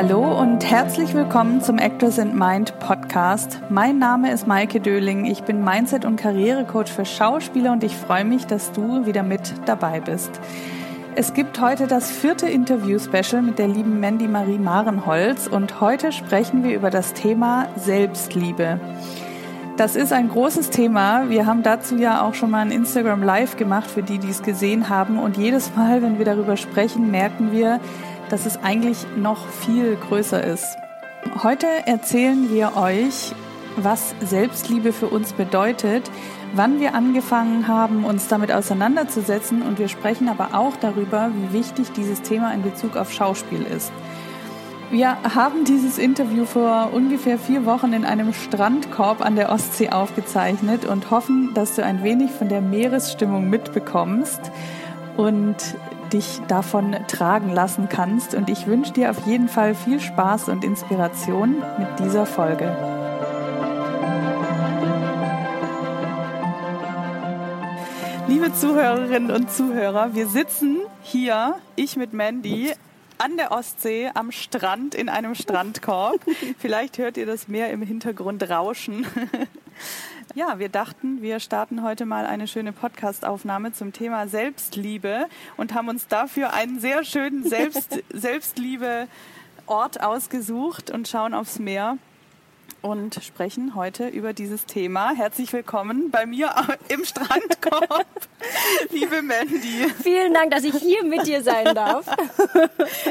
Hallo und herzlich willkommen zum Actors and Mind Podcast. Mein Name ist Maike Döling. Ich bin Mindset- und Karrierecoach für Schauspieler und ich freue mich, dass du wieder mit dabei bist. Es gibt heute das vierte Interview-Special mit der lieben Mandy Marie Marenholz und heute sprechen wir über das Thema Selbstliebe. Das ist ein großes Thema. Wir haben dazu ja auch schon mal ein Instagram Live gemacht für die, die es gesehen haben. Und jedes Mal, wenn wir darüber sprechen, merken wir, dass es eigentlich noch viel größer ist. Heute erzählen wir euch, was Selbstliebe für uns bedeutet, wann wir angefangen haben, uns damit auseinanderzusetzen und wir sprechen aber auch darüber, wie wichtig dieses Thema in Bezug auf Schauspiel ist. Wir haben dieses Interview vor ungefähr vier Wochen in einem Strandkorb an der Ostsee aufgezeichnet und hoffen, dass du ein wenig von der Meeresstimmung mitbekommst und dich davon tragen lassen kannst. Und ich wünsche dir auf jeden Fall viel Spaß und Inspiration mit dieser Folge. Liebe Zuhörerinnen und Zuhörer, wir sitzen hier, ich mit Mandy, an der Ostsee am Strand in einem Strandkorb. Vielleicht hört ihr das Meer im Hintergrund rauschen. Ja, wir dachten, wir starten heute mal eine schöne Podcastaufnahme zum Thema Selbstliebe und haben uns dafür einen sehr schönen Selbst Selbstliebe-Ort ausgesucht und schauen aufs Meer und sprechen heute über dieses Thema. Herzlich willkommen bei mir im Strandkorb, liebe Mandy. Vielen Dank, dass ich hier mit dir sein darf.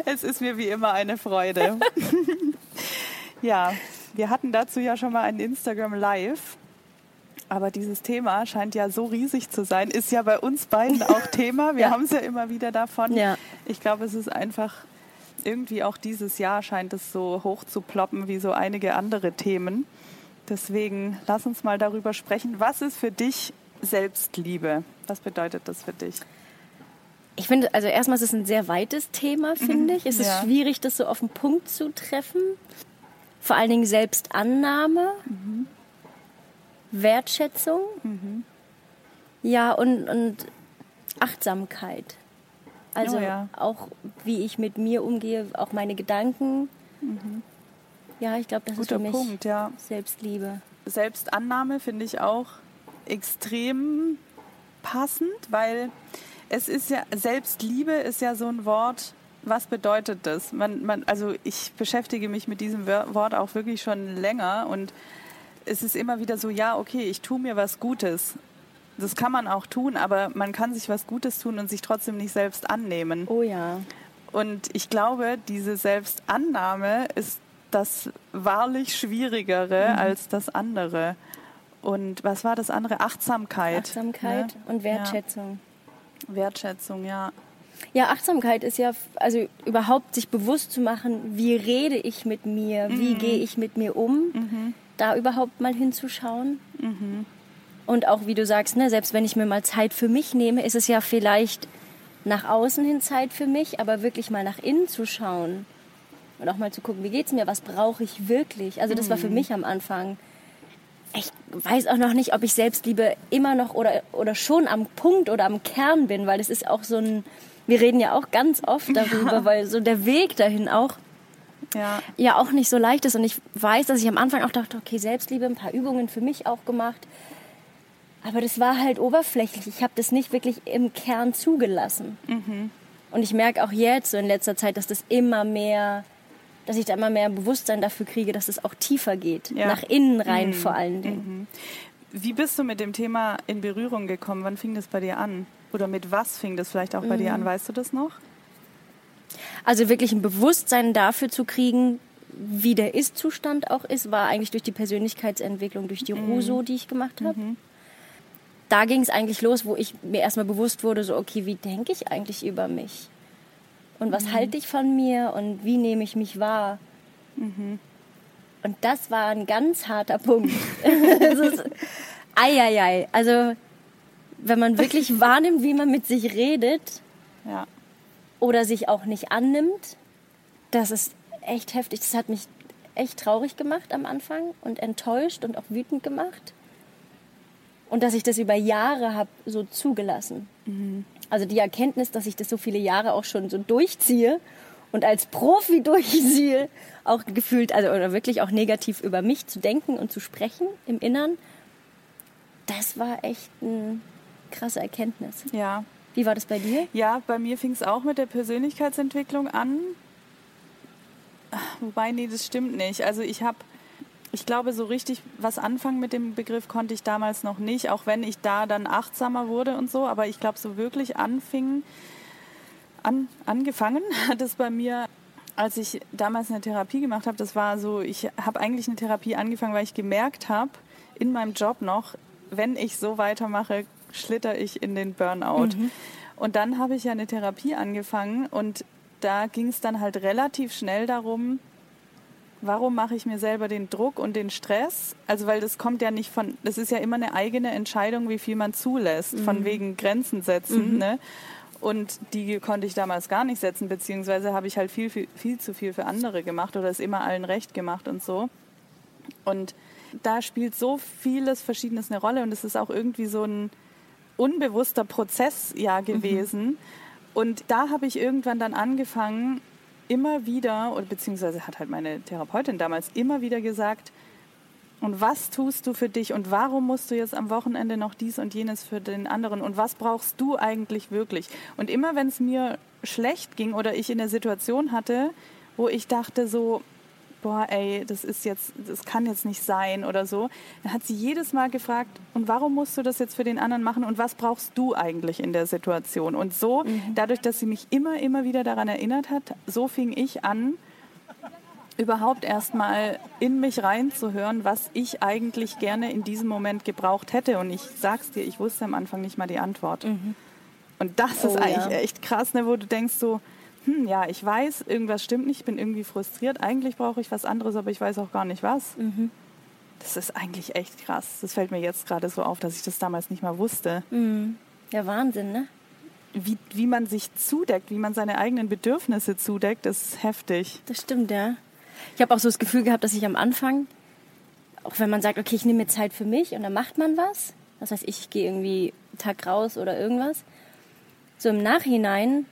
Es ist mir wie immer eine Freude. Ja, wir hatten dazu ja schon mal ein Instagram Live aber dieses Thema scheint ja so riesig zu sein, ist ja bei uns beiden auch Thema. Wir ja. haben es ja immer wieder davon. Ja. Ich glaube, es ist einfach irgendwie auch dieses Jahr scheint es so hoch zu ploppen wie so einige andere Themen. Deswegen lass uns mal darüber sprechen. Was ist für dich Selbstliebe? Was bedeutet das für dich? Ich finde, also erstmal ist es ein sehr weites Thema, finde mhm. ich. Es ist ja. schwierig, das so auf den Punkt zu treffen. Vor allen Dingen Selbstannahme. Mhm. Wertschätzung. Mhm. Ja, und, und Achtsamkeit. Also oh, ja. auch wie ich mit mir umgehe, auch meine Gedanken. Mhm. Ja, ich glaube, das Guter ist für mich Punkt, ja. Selbstliebe. Selbstannahme finde ich auch extrem passend, weil es ist ja, Selbstliebe ist ja so ein Wort, was bedeutet das? Man, man, also ich beschäftige mich mit diesem Wort auch wirklich schon länger und es ist immer wieder so, ja, okay, ich tue mir was Gutes. Das kann man auch tun, aber man kann sich was Gutes tun und sich trotzdem nicht selbst annehmen. Oh ja. Und ich glaube, diese Selbstannahme ist das wahrlich Schwierigere mhm. als das andere. Und was war das andere? Achtsamkeit. Achtsamkeit ne? und Wertschätzung. Ja. Wertschätzung, ja. Ja, Achtsamkeit ist ja, also überhaupt sich bewusst zu machen, wie rede ich mit mir, mhm. wie gehe ich mit mir um. Mhm da überhaupt mal hinzuschauen. Mhm. Und auch, wie du sagst, ne, selbst wenn ich mir mal Zeit für mich nehme, ist es ja vielleicht nach außen hin Zeit für mich, aber wirklich mal nach innen zu schauen und auch mal zu gucken, wie geht es mir, was brauche ich wirklich. Also das war für mhm. mich am Anfang. Ich weiß auch noch nicht, ob ich Selbstliebe immer noch oder, oder schon am Punkt oder am Kern bin, weil es ist auch so ein, wir reden ja auch ganz oft darüber, ja. weil so der Weg dahin auch ja. ja auch nicht so leicht ist. Und ich weiß, dass ich am Anfang auch dachte, okay, Selbstliebe, ein paar Übungen für mich auch gemacht. Aber das war halt oberflächlich. Ich habe das nicht wirklich im Kern zugelassen. Mhm. Und ich merke auch jetzt, so in letzter Zeit, dass das immer mehr, dass ich da immer mehr Bewusstsein dafür kriege, dass es auch tiefer geht. Ja. Nach innen rein mhm. vor allen Dingen. Mhm. Wie bist du mit dem Thema in Berührung gekommen? Wann fing das bei dir an? Oder mit was fing das vielleicht auch bei dir an? Mhm. Weißt du das noch? Also wirklich ein Bewusstsein dafür zu kriegen, wie der Ist-Zustand auch ist, war eigentlich durch die Persönlichkeitsentwicklung, durch die mhm. Ruso, die ich gemacht habe. Mhm. Da ging es eigentlich los, wo ich mir erstmal bewusst wurde, so, okay, wie denke ich eigentlich über mich? Und was mhm. halte ich von mir und wie nehme ich mich wahr? Und das war ein ganz harter Punkt. Eieiei. Also, wenn man wirklich wahrnimmt, wie man mit sich redet, ja oder sich auch nicht annimmt. Das ist echt heftig. Das hat mich echt traurig gemacht am Anfang und enttäuscht und auch wütend gemacht. Und dass ich das über Jahre habe so zugelassen. Mhm. Also die Erkenntnis, dass ich das so viele Jahre auch schon so durchziehe und als Profi durchziehe, auch gefühlt, also oder wirklich auch negativ über mich zu denken und zu sprechen im Innern, das war echt eine krasse Erkenntnis. Ja. Wie war das bei dir? Ja, bei mir fing es auch mit der Persönlichkeitsentwicklung an. Wobei, nee, das stimmt nicht. Also ich habe, ich glaube, so richtig was anfangen mit dem Begriff konnte ich damals noch nicht, auch wenn ich da dann achtsamer wurde und so. Aber ich glaube, so wirklich anfing, an, angefangen hat es bei mir, als ich damals eine Therapie gemacht habe. Das war so, ich habe eigentlich eine Therapie angefangen, weil ich gemerkt habe, in meinem Job noch, wenn ich so weitermache, schlitter ich in den Burnout. Mhm. Und dann habe ich ja eine Therapie angefangen und da ging es dann halt relativ schnell darum, warum mache ich mir selber den Druck und den Stress? Also weil das kommt ja nicht von, das ist ja immer eine eigene Entscheidung, wie viel man zulässt, mhm. von wegen Grenzen setzen. Mhm. Ne? Und die konnte ich damals gar nicht setzen, beziehungsweise habe ich halt viel, viel, viel zu viel für andere gemacht oder es immer allen recht gemacht und so. Und da spielt so vieles Verschiedenes eine Rolle und es ist auch irgendwie so ein unbewusster Prozess ja mhm. gewesen. Mhm. Und da habe ich irgendwann dann angefangen, immer wieder, oder beziehungsweise hat halt meine Therapeutin damals immer wieder gesagt, und was tust du für dich und warum musst du jetzt am Wochenende noch dies und jenes für den anderen und was brauchst du eigentlich wirklich? Und immer wenn es mir schlecht ging oder ich in der Situation hatte, wo ich dachte so, boah, ey, das ist jetzt, das kann jetzt nicht sein oder so, dann hat sie jedes Mal gefragt, und warum musst du das jetzt für den anderen machen und was brauchst du eigentlich in der Situation? Und so, mhm. dadurch, dass sie mich immer, immer wieder daran erinnert hat, so fing ich an, überhaupt erstmal in mich reinzuhören, was ich eigentlich gerne in diesem Moment gebraucht hätte. Und ich sag's dir, ich wusste am Anfang nicht mal die Antwort. Mhm. Und das oh, ist eigentlich ja. echt krass, ne, wo du denkst so, hm, ja, ich weiß, irgendwas stimmt nicht, ich bin irgendwie frustriert. Eigentlich brauche ich was anderes, aber ich weiß auch gar nicht was. Mhm. Das ist eigentlich echt krass. Das fällt mir jetzt gerade so auf, dass ich das damals nicht mal wusste. Mhm. Ja, Wahnsinn, ne? Wie, wie man sich zudeckt, wie man seine eigenen Bedürfnisse zudeckt, ist heftig. Das stimmt, ja. Ich habe auch so das Gefühl gehabt, dass ich am Anfang, auch wenn man sagt, okay, ich nehme mir Zeit für mich und dann macht man was, das heißt, ich gehe irgendwie einen Tag raus oder irgendwas, so im Nachhinein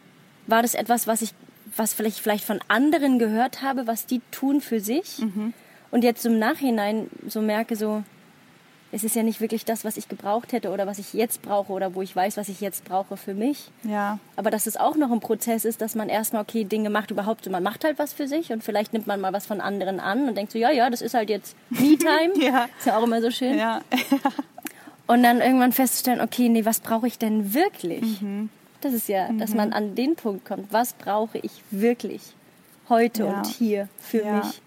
war das etwas, was ich, was vielleicht, vielleicht von anderen gehört habe, was die tun für sich. Mhm. Und jetzt im Nachhinein so merke, so, es ist ja nicht wirklich das, was ich gebraucht hätte oder was ich jetzt brauche oder wo ich weiß, was ich jetzt brauche für mich. Ja. Aber dass es auch noch ein Prozess ist, dass man erstmal, okay, Dinge macht überhaupt so, man macht halt was für sich und vielleicht nimmt man mal was von anderen an und denkt so, ja, ja, das ist halt jetzt Me-Time. ja. Ist ja auch immer so schön. Ja. und dann irgendwann festzustellen, okay, nee, was brauche ich denn wirklich? Mhm. Das ist ja, mhm. dass man an den Punkt kommt, was brauche ich wirklich heute ja. und hier für ja. mich?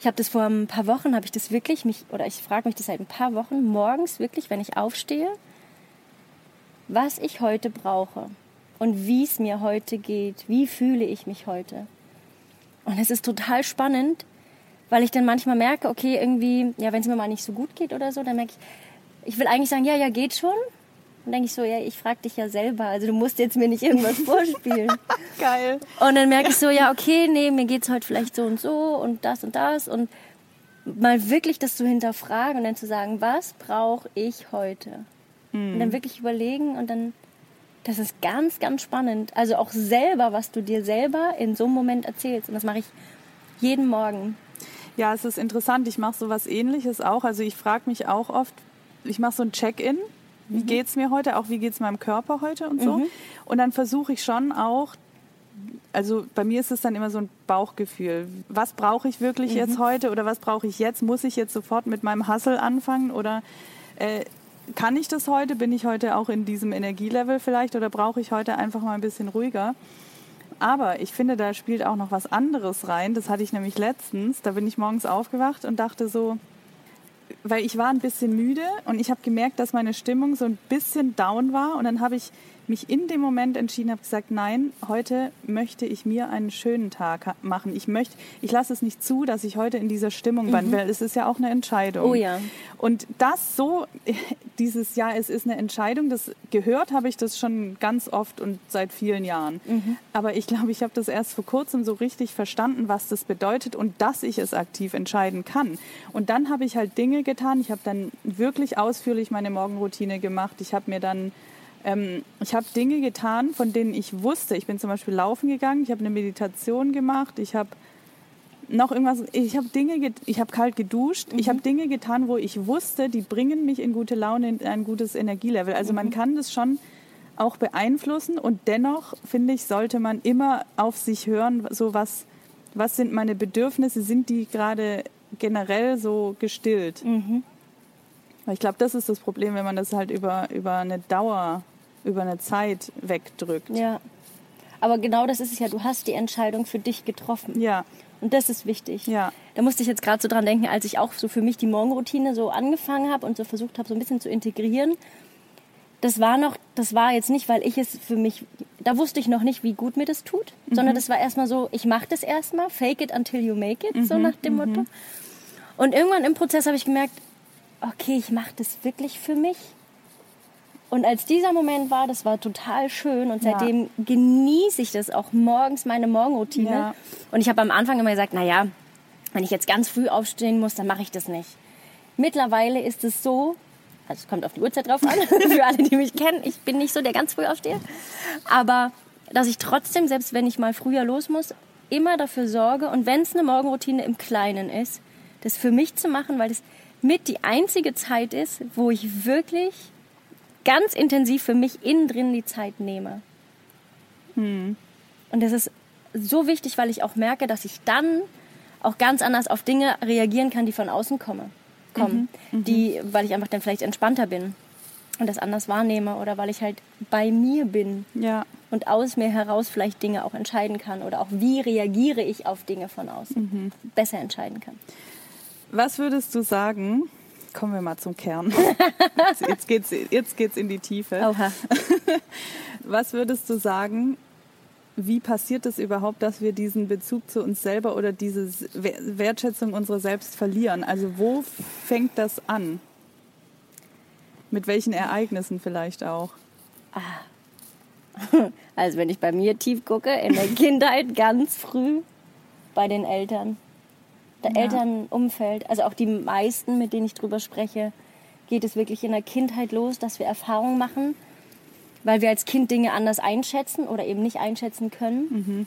Ich habe das vor ein paar Wochen, habe ich das wirklich, mich, oder ich frage mich das seit ein paar Wochen, morgens wirklich, wenn ich aufstehe, was ich heute brauche und wie es mir heute geht, wie fühle ich mich heute. Und es ist total spannend, weil ich dann manchmal merke, okay, irgendwie, ja, wenn es mir mal nicht so gut geht oder so, dann merke ich, ich will eigentlich sagen, ja, ja, geht schon. Und denke ich so, ja, ich frage dich ja selber, also du musst jetzt mir nicht irgendwas vorspielen. Geil. Und dann merke ich so, ja, okay, nee, mir geht es heute vielleicht so und so und das und das und mal wirklich das zu hinterfragen und dann zu sagen, was brauche ich heute? Mhm. Und dann wirklich überlegen und dann, das ist ganz, ganz spannend. Also auch selber, was du dir selber in so einem Moment erzählst. Und das mache ich jeden Morgen. Ja, es ist interessant. Ich mache so was ähnliches auch. Also ich frage mich auch oft, ich mache so ein Check-in wie mhm. geht es mir heute, auch wie geht es meinem Körper heute und so. Mhm. Und dann versuche ich schon auch, also bei mir ist es dann immer so ein Bauchgefühl. Was brauche ich wirklich mhm. jetzt heute oder was brauche ich jetzt? Muss ich jetzt sofort mit meinem Hustle anfangen oder äh, kann ich das heute? Bin ich heute auch in diesem Energielevel vielleicht oder brauche ich heute einfach mal ein bisschen ruhiger? Aber ich finde, da spielt auch noch was anderes rein. Das hatte ich nämlich letztens. Da bin ich morgens aufgewacht und dachte so, weil ich war ein bisschen müde und ich habe gemerkt, dass meine Stimmung so ein bisschen down war. Und dann habe ich mich in dem Moment entschieden, habe gesagt, nein, heute möchte ich mir einen schönen Tag machen. Ich möchte, ich lasse es nicht zu, dass ich heute in dieser Stimmung bin, mhm. weil es ist ja auch eine Entscheidung. Oh ja. Und das so, dieses Jahr, es ist eine Entscheidung, das gehört habe ich das schon ganz oft und seit vielen Jahren. Mhm. Aber ich glaube, ich habe das erst vor kurzem so richtig verstanden, was das bedeutet und dass ich es aktiv entscheiden kann. Und dann habe ich halt Dinge getan. Ich habe dann wirklich ausführlich meine Morgenroutine gemacht. Ich habe mir dann Ähm, ich habe Dinge getan, von denen ich wusste. Ich bin zum Beispiel laufen gegangen, ich habe eine Meditation gemacht, ich habe noch irgendwas. Ich habe Dinge, ich habe kalt geduscht. Mhm. Ich habe Dinge getan, wo ich wusste, die bringen mich in gute Laune, in ein gutes Energielevel. Also mhm. man kann das schon auch beeinflussen und dennoch finde ich sollte man immer auf sich hören, so was was sind meine Bedürfnisse, sind die gerade generell so gestillt? Mhm. Ich glaube, das ist das Problem, wenn man das halt über, über eine Dauer, über eine Zeit wegdrückt. Ja. Aber genau das ist es ja, du hast die Entscheidung für dich getroffen. Ja. Und das ist wichtig. Ja. Da musste ich jetzt gerade so dran denken, als ich auch so für mich die Morgenroutine so angefangen habe und so versucht habe, so ein bisschen zu integrieren. Das war noch, das war jetzt nicht, weil ich es für mich, da wusste ich noch nicht, wie gut mir das tut, mhm. sondern das war erstmal so, ich mache das erstmal, fake it until you make it, mhm. so nach dem Motto. Mhm. Und irgendwann im Prozess habe ich gemerkt, okay, ich mache das wirklich für mich. Und als dieser Moment war, das war total schön und seitdem ja. genieße ich das auch morgens, meine Morgenroutine. Ja. Und ich habe am Anfang immer gesagt, naja, wenn ich jetzt ganz früh aufstehen muss, dann mache ich das nicht. Mittlerweile ist es so, also es kommt auf die Uhrzeit drauf an, für alle, die mich kennen, ich bin nicht so der ganz früh aufsteher, aber dass ich trotzdem, selbst wenn ich mal früher los muss, immer dafür sorge und wenn es eine Morgenroutine im Kleinen ist, das für mich zu machen, weil das mit die einzige Zeit ist, wo ich wirklich ganz intensiv für mich innen drin die Zeit nehme. Hm. Und das ist so wichtig, weil ich auch merke, dass ich dann auch ganz anders auf Dinge reagieren kann, die von außen komme, kommen. Mhm. Mhm. Die, weil ich einfach dann vielleicht entspannter bin und das anders wahrnehme oder weil ich halt bei mir bin ja. und aus mir heraus vielleicht Dinge auch entscheiden kann oder auch wie reagiere ich auf Dinge von außen mhm. besser entscheiden kann. Was würdest du sagen, kommen wir mal zum Kern. jetzt geht's, jetzt geht's in die Tiefe. Oha. Was würdest du sagen, wie passiert es überhaupt, dass wir diesen Bezug zu uns selber oder diese Wertschätzung unserer selbst verlieren? Also wo fängt das an? Mit welchen Ereignissen vielleicht auch? Ah. Also wenn ich bei mir tief gucke, in der Kindheit ganz früh bei den Eltern der ja. Elternumfeld, also auch die meisten, mit denen ich drüber spreche, geht es wirklich in der Kindheit los, dass wir Erfahrungen machen, weil wir als Kind Dinge anders einschätzen oder eben nicht einschätzen können, mhm.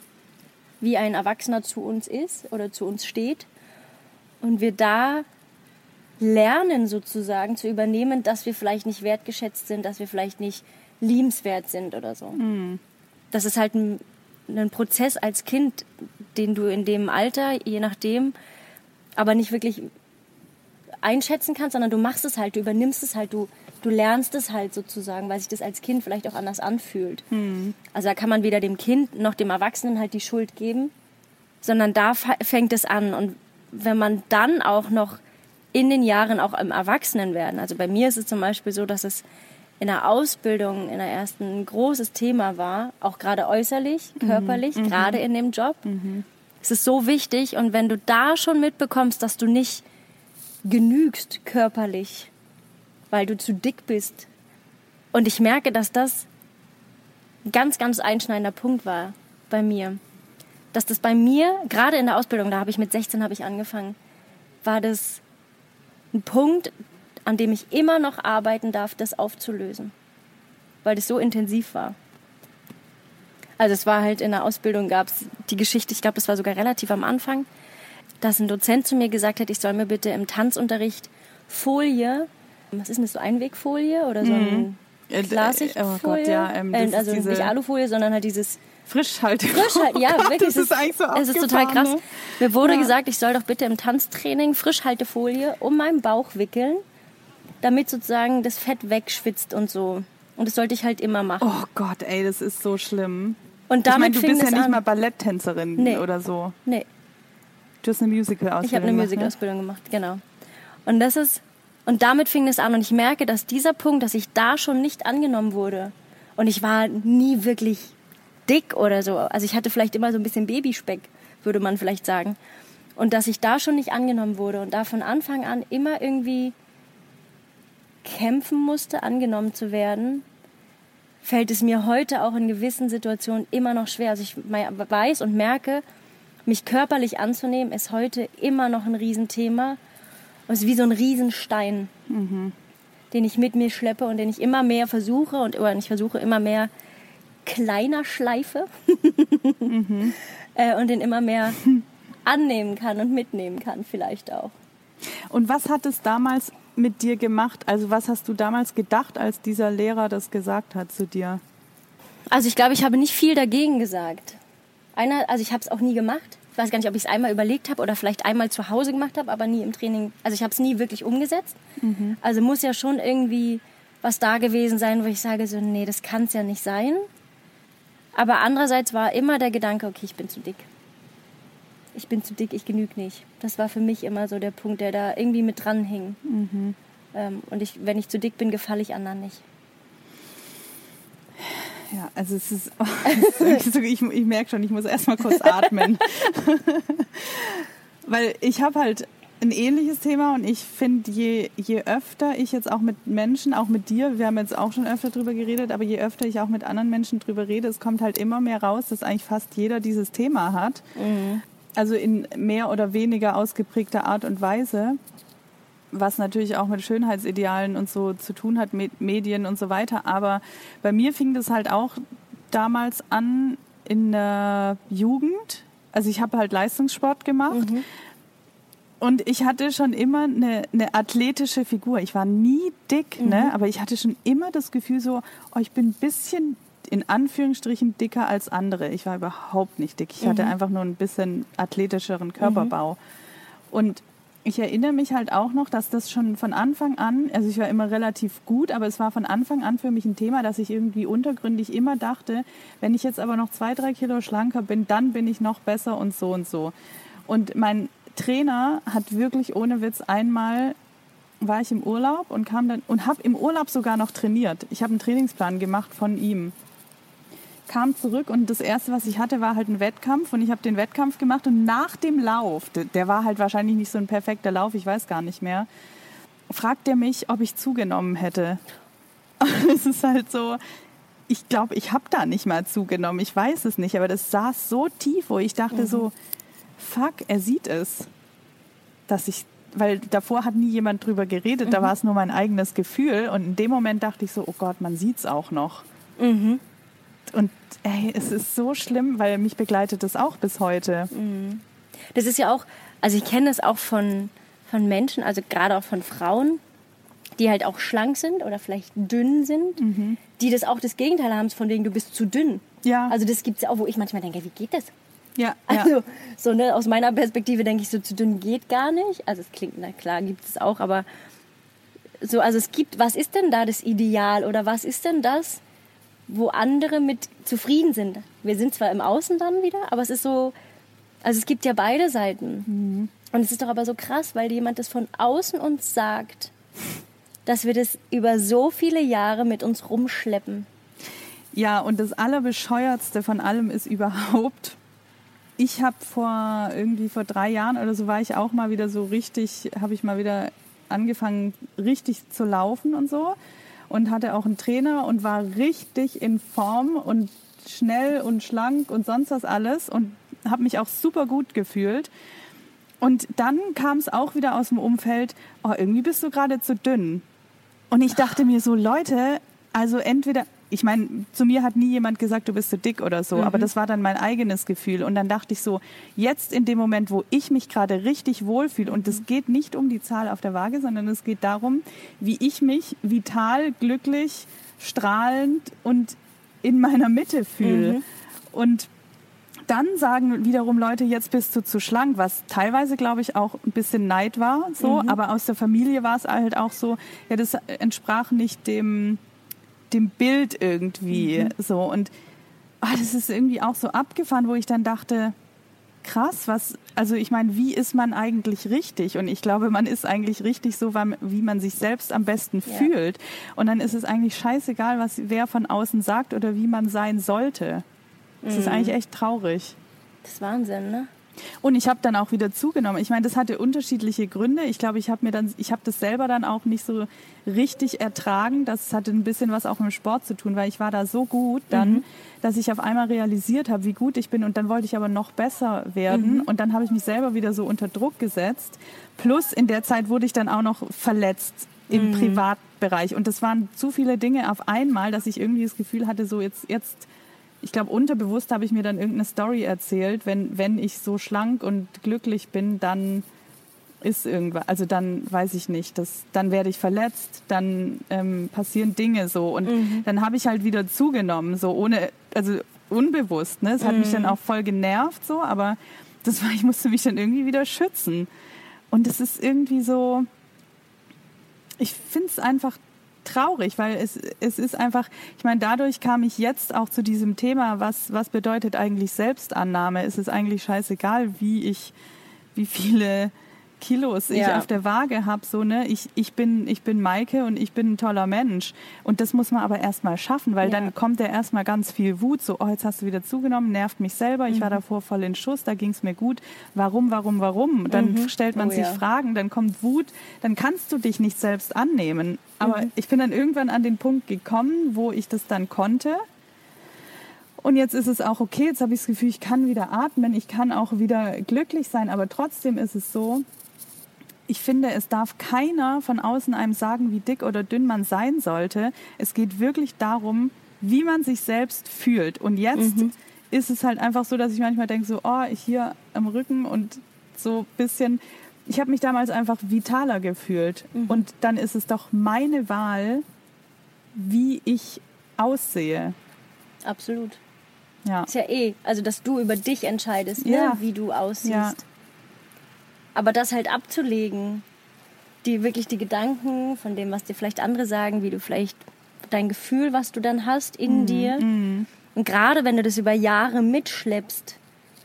wie ein Erwachsener zu uns ist oder zu uns steht. Und wir da lernen sozusagen zu übernehmen, dass wir vielleicht nicht wertgeschätzt sind, dass wir vielleicht nicht liebenswert sind oder so. Mhm. Das ist halt ein, ein Prozess als Kind, den du in dem Alter, je nachdem, aber nicht wirklich einschätzen kannst, sondern du machst es halt, du übernimmst es halt, du, du lernst es halt sozusagen, weil sich das als Kind vielleicht auch anders anfühlt. Hm. Also da kann man weder dem Kind noch dem Erwachsenen halt die Schuld geben, sondern da fängt es an. Und wenn man dann auch noch in den Jahren auch im Erwachsenenwerden, also bei mir ist es zum Beispiel so, dass es in der Ausbildung, in der ersten ein großes Thema war, auch gerade äußerlich, mhm. körperlich, mhm. gerade in dem Job. Mhm. Es ist so wichtig und wenn du da schon mitbekommst, dass du nicht genügst körperlich, weil du zu dick bist. Und ich merke, dass das ein ganz, ganz einschneidender Punkt war bei mir. Dass das bei mir, gerade in der Ausbildung, da habe ich mit 16 habe ich angefangen, war das ein Punkt, an dem ich immer noch arbeiten darf, das aufzulösen. Weil das so intensiv war. Also es war halt in der Ausbildung gab es die Geschichte, ich glaube, das war sogar relativ am Anfang, dass ein Dozent zu mir gesagt hat, ich soll mir bitte im Tanzunterricht Folie, was ist denn das, so Einwegfolie oder so ein mhm. Klarsichtfolie? Oh Gott, ja, ähm, also nicht Alufolie, sondern halt dieses Frischhalte. Frischhalte, ja, oh wirklich. Das ist, eigentlich so Es ist total krass. Ne? Mir wurde ja. gesagt, ich soll doch bitte im Tanztraining Frischhaltefolie um meinen Bauch wickeln, damit sozusagen das Fett wegschwitzt und so. Und das sollte ich halt immer machen. Oh Gott, ey, das ist so schlimm. Und damit ich meine, du bist ja nicht an. mal Balletttänzerin nee. oder so. Nee. Du hast eine Musical-Ausbildung Ich habe eine Musical-Ausbildung gemacht, genau. Und das ist, und damit fing es an. Und ich merke, dass dieser Punkt, dass ich da schon nicht angenommen wurde. Und ich war nie wirklich dick oder so. Also ich hatte vielleicht immer so ein bisschen Babyspeck, würde man vielleicht sagen. Und dass ich da schon nicht angenommen wurde und da von Anfang an immer irgendwie kämpfen musste, angenommen zu werden fällt es mir heute auch in gewissen Situationen immer noch schwer. Also ich weiß und merke, mich körperlich anzunehmen, ist heute immer noch ein Riesenthema. Und es ist wie so ein Riesenstein, mhm. den ich mit mir schleppe und den ich immer mehr versuche und oder ich versuche immer mehr kleiner schleife mhm. äh, und den immer mehr annehmen kann und mitnehmen kann vielleicht auch. Und was hat es damals mit dir gemacht? Also was hast du damals gedacht, als dieser Lehrer das gesagt hat zu dir? Also ich glaube, ich habe nicht viel dagegen gesagt. Einer, also ich habe es auch nie gemacht. Ich weiß gar nicht, ob ich es einmal überlegt habe oder vielleicht einmal zu Hause gemacht habe, aber nie im Training. Also ich habe es nie wirklich umgesetzt. Mhm. Also muss ja schon irgendwie was da gewesen sein, wo ich sage so, nee, das kann es ja nicht sein. Aber andererseits war immer der Gedanke, okay, ich bin zu dick. Ich bin zu dick, ich genüge nicht. Das war für mich immer so der Punkt, der da irgendwie mit dran hing. Mhm. Ähm, und ich, wenn ich zu dick bin, gefalle ich anderen nicht. Ja, also es ist, oh, ich, ich merke schon, ich muss erstmal kurz atmen. Weil ich habe halt ein ähnliches Thema und ich finde, je, je öfter ich jetzt auch mit Menschen, auch mit dir, wir haben jetzt auch schon öfter drüber geredet, aber je öfter ich auch mit anderen Menschen drüber rede, es kommt halt immer mehr raus, dass eigentlich fast jeder dieses Thema hat. Mhm. Also in mehr oder weniger ausgeprägter Art und Weise was natürlich auch mit Schönheitsidealen und so zu tun hat, mit Medien und so weiter. Aber bei mir fing das halt auch damals an in der Jugend. Also ich habe halt Leistungssport gemacht. Mhm. Und ich hatte schon immer eine, eine, athletische Figur. Ich war nie dick, ne? mhm. ne? aber ich hatte schon immer das Gefühl so, oh, ich bin ein bisschen in Anführungsstrichen dicker als andere. Ich war überhaupt nicht dick. Ich mhm. hatte einfach nur ein bisschen athletischeren Körperbau. Mhm. Und ich erinnere mich halt auch noch, dass das schon von Anfang an, also ich war immer relativ gut, aber es war von Anfang an für mich ein Thema, dass ich irgendwie untergründig immer dachte, wenn ich jetzt aber noch zwei, drei Kilo schlanker bin, dann bin ich noch besser und so und so. Und mein Trainer hat wirklich ohne Witz einmal war ich im Urlaub und kam dann und habe im Urlaub sogar noch trainiert. Ich habe einen Trainingsplan gemacht von ihm kam zurück und das erste, was ich hatte, war halt ein Wettkampf und ich habe den Wettkampf gemacht und nach dem Lauf, der war halt wahrscheinlich nicht so ein perfekter Lauf, ich weiß gar nicht mehr, fragt er mich, ob ich zugenommen hätte. es ist halt so, ich glaube, ich habe da nicht mal zugenommen, ich weiß es nicht, aber das saß so tief, wo ich dachte mhm. so, fuck, er sieht es, dass ich weil davor hat nie jemand drüber geredet, mhm. da war es nur mein eigenes Gefühl und in dem Moment dachte ich so, oh Gott, man sieht es auch noch. Mhm. Und ey, es ist so schlimm, weil mich begleitet das auch bis heute. Mhm. Das ist ja auch, also ich kenne das auch von, von Menschen, also gerade auch von Frauen, die halt auch schlank sind oder vielleicht dünn sind, mhm. die das auch das Gegenteil haben, von wegen du bist zu dünn. Ja. Also das gibt es ja auch, wo ich manchmal denke, wie geht das? Ja. Also ja. so ne, aus meiner Perspektive denke ich, so zu dünn geht gar nicht. Also es klingt, na klar, gibt es auch, aber so, also es gibt, was ist denn da das Ideal oder was ist denn das, wo andere mit zufrieden sind. Wir sind zwar im Außen dann wieder, aber es ist so, also es gibt ja beide Seiten. Mhm. Und es ist doch aber so krass, weil jemand das von außen uns sagt, dass wir das über so viele Jahre mit uns rumschleppen. Ja, und das Allerbescheuertste von allem ist überhaupt, ich habe vor irgendwie vor drei Jahren oder so war ich auch mal wieder so richtig, habe ich mal wieder angefangen, richtig zu laufen und so und hatte auch einen Trainer und war richtig in Form und schnell und schlank und sonst was alles und habe mich auch super gut gefühlt. Und dann kam es auch wieder aus dem Umfeld, oh, irgendwie bist du gerade zu dünn. Und ich dachte mir so, Leute, also entweder ich meine, zu mir hat nie jemand gesagt, du bist zu dick oder so, mhm. aber das war dann mein eigenes Gefühl. Und dann dachte ich so, jetzt in dem Moment, wo ich mich gerade richtig wohlfühle, und es geht nicht um die Zahl auf der Waage, sondern es geht darum, wie ich mich vital, glücklich, strahlend und in meiner Mitte fühle. Mhm. Und dann sagen wiederum Leute, jetzt bist du zu schlank, was teilweise, glaube ich, auch ein bisschen Neid war, so, mhm. aber aus der Familie war es halt auch so, ja, das entsprach nicht dem, dem Bild irgendwie mhm. so. Und oh, das ist irgendwie auch so abgefahren, wo ich dann dachte, krass, was, also ich meine, wie ist man eigentlich richtig? Und ich glaube, man ist eigentlich richtig so, wie man sich selbst am besten ja. fühlt. Und dann ist es eigentlich scheißegal, was wer von außen sagt oder wie man sein sollte. Das mhm. ist eigentlich echt traurig. Das ist Wahnsinn, ne? Und ich habe dann auch wieder zugenommen. Ich meine, das hatte unterschiedliche Gründe. Ich glaube, ich habe mir dann, ich habe das selber dann auch nicht so richtig ertragen. Das hatte ein bisschen was auch mit dem Sport zu tun, weil ich war da so gut dann, mhm. dass ich auf einmal realisiert habe, wie gut ich bin. Und dann wollte ich aber noch besser werden. Mhm. Und dann habe ich mich selber wieder so unter Druck gesetzt. Plus in der Zeit wurde ich dann auch noch verletzt im mhm. Privatbereich. Und das waren zu viele Dinge auf einmal, dass ich irgendwie das Gefühl hatte, so jetzt, jetzt, ich glaube, unterbewusst habe ich mir dann irgendeine Story erzählt, wenn, wenn ich so schlank und glücklich bin, dann ist irgendwas, also dann weiß ich nicht, das, dann werde ich verletzt, dann ähm, passieren Dinge so und mhm. dann habe ich halt wieder zugenommen, so ohne, also unbewusst, ne? Es hat mhm. mich dann auch voll genervt so, aber das war, ich musste mich dann irgendwie wieder schützen und es ist irgendwie so, ich finde es einfach traurig, weil es, es ist einfach, ich meine, dadurch kam ich jetzt auch zu diesem Thema, was, was bedeutet eigentlich Selbstannahme? Es ist eigentlich scheißegal, wie ich, wie viele Kilos ich ja. auf der Waage habe, so, ne, ich, ich bin, ich bin Maike und ich bin ein toller Mensch. Und das muss man aber erstmal schaffen, weil ja. dann kommt ja erstmal ganz viel Wut, so, oh, jetzt hast du wieder zugenommen, nervt mich selber, ich mhm. war davor voll in Schuss, da ging es mir gut. Warum, warum, warum? Dann mhm. stellt man oh, sich ja. Fragen, dann kommt Wut, dann kannst du dich nicht selbst annehmen. Aber mhm. ich bin dann irgendwann an den Punkt gekommen, wo ich das dann konnte. Und jetzt ist es auch okay, jetzt habe ich das Gefühl, ich kann wieder atmen, ich kann auch wieder glücklich sein, aber trotzdem ist es so, ich finde, es darf keiner von außen einem sagen, wie dick oder dünn man sein sollte. Es geht wirklich darum, wie man sich selbst fühlt. Und jetzt mhm. ist es halt einfach so, dass ich manchmal denke, so, oh, ich hier am Rücken und so ein bisschen. Ich habe mich damals einfach vitaler gefühlt. Mhm. Und dann ist es doch meine Wahl, wie ich aussehe. Absolut. Ja. Ist ja eh, also dass du über dich entscheidest, ne, ja. wie du aussiehst. Ja. Aber das halt abzulegen, die wirklich die Gedanken von dem, was dir vielleicht andere sagen, wie du vielleicht dein Gefühl, was du dann hast in mhm. dir. Mhm. Und gerade wenn du das über Jahre mitschleppst,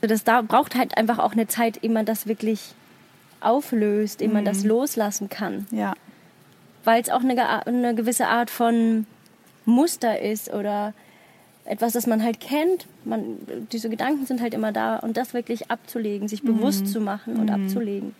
das da braucht halt einfach auch eine Zeit, ehe man das wirklich auflöst, ehe mhm. man das loslassen kann. Ja. Weil es auch eine, eine gewisse Art von Muster ist oder etwas, das man halt kennt. Man, diese Gedanken sind halt immer da und das wirklich abzulegen, sich bewusst mhm. zu machen und mhm. abzulegen.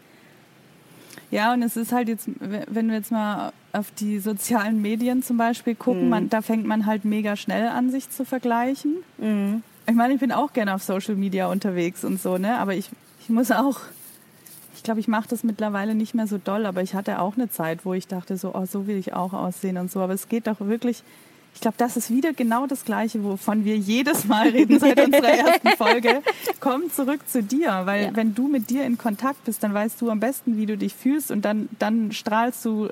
Ja, und es ist halt jetzt, wenn wir jetzt mal auf die sozialen Medien zum Beispiel gucken, mhm. man, da fängt man halt mega schnell an, sich zu vergleichen. Mhm. Ich meine, ich bin auch gerne auf Social Media unterwegs und so, ne? Aber ich, ich muss auch, ich glaube, ich mache das mittlerweile nicht mehr so doll, aber ich hatte auch eine Zeit, wo ich dachte, so, oh, so will ich auch aussehen und so. Aber es geht doch wirklich ich glaube, das ist wieder genau das Gleiche, wovon wir jedes Mal reden seit unserer ersten Folge. Komm zurück zu dir, weil ja. wenn du mit dir in Kontakt bist, dann weißt du am besten, wie du dich fühlst und dann, dann strahlst du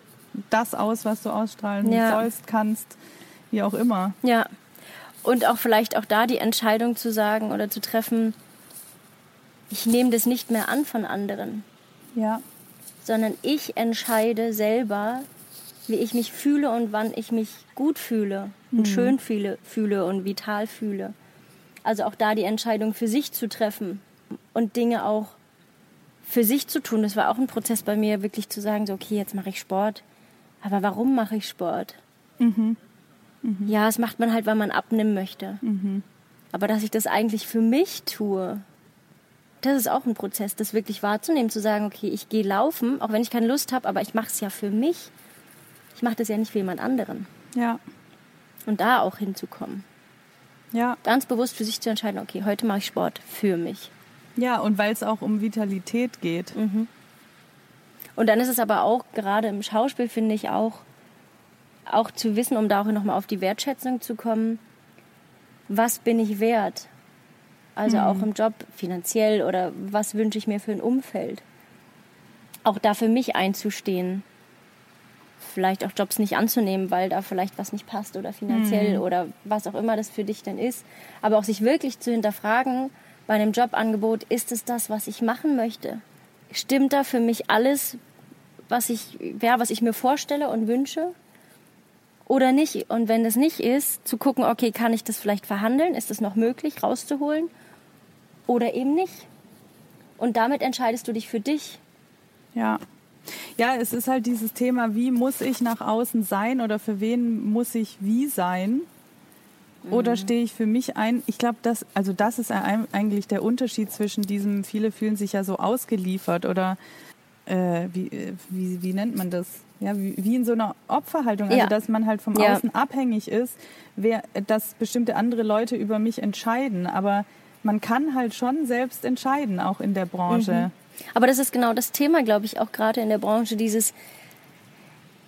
das aus, was du ausstrahlen ja. sollst, kannst, wie auch immer. Ja. Und auch vielleicht auch da die Entscheidung zu sagen oder zu treffen, ich nehme das nicht mehr an von anderen. Ja. Sondern ich entscheide selber, wie ich mich fühle und wann ich mich gut fühle und mhm. schön fühle, fühle und vital fühle. Also auch da die Entscheidung für sich zu treffen und Dinge auch für sich zu tun. Das war auch ein Prozess bei mir, wirklich zu sagen, so, okay, jetzt mache ich Sport. Aber warum mache ich Sport? Mhm. Mhm. Ja, das macht man halt, weil man abnehmen möchte. Mhm. Aber dass ich das eigentlich für mich tue, das ist auch ein Prozess, das wirklich wahrzunehmen, zu sagen, okay, ich gehe laufen, auch wenn ich keine Lust habe, aber ich mache es ja für mich ich mache das ja nicht für jemand anderen. Ja. Und da auch hinzukommen. Ja. Ganz bewusst für sich zu entscheiden, okay, heute mache ich Sport für mich. Ja, und weil es auch um Vitalität geht. Mhm. Und dann ist es aber auch, gerade im Schauspiel finde ich auch, auch zu wissen, um da auch nochmal auf die Wertschätzung zu kommen, was bin ich wert? Also mhm. auch im Job finanziell oder was wünsche ich mir für ein Umfeld? Auch da für mich einzustehen vielleicht auch Jobs nicht anzunehmen, weil da vielleicht was nicht passt oder finanziell mhm. oder was auch immer das für dich denn ist. Aber auch sich wirklich zu hinterfragen bei einem Jobangebot, ist es das, was ich machen möchte? Stimmt da für mich alles, was ich, ja, was ich mir vorstelle und wünsche? Oder nicht? Und wenn das nicht ist, zu gucken, okay, kann ich das vielleicht verhandeln? Ist es noch möglich, rauszuholen? Oder eben nicht? Und damit entscheidest du dich für dich. Ja, ja, es ist halt dieses Thema, wie muss ich nach außen sein oder für wen muss ich wie sein? Oder mhm. stehe ich für mich ein? Ich glaube, das, also das ist eigentlich der Unterschied zwischen diesem, viele fühlen sich ja so ausgeliefert oder äh, wie, äh, wie, wie nennt man das? Ja, wie, wie in so einer Opferhaltung, also ja. dass man halt vom ja. Außen abhängig ist, wer, dass bestimmte andere Leute über mich entscheiden. Aber man kann halt schon selbst entscheiden, auch in der Branche. Mhm. Aber das ist genau das Thema, glaube ich, auch gerade in der Branche, dieses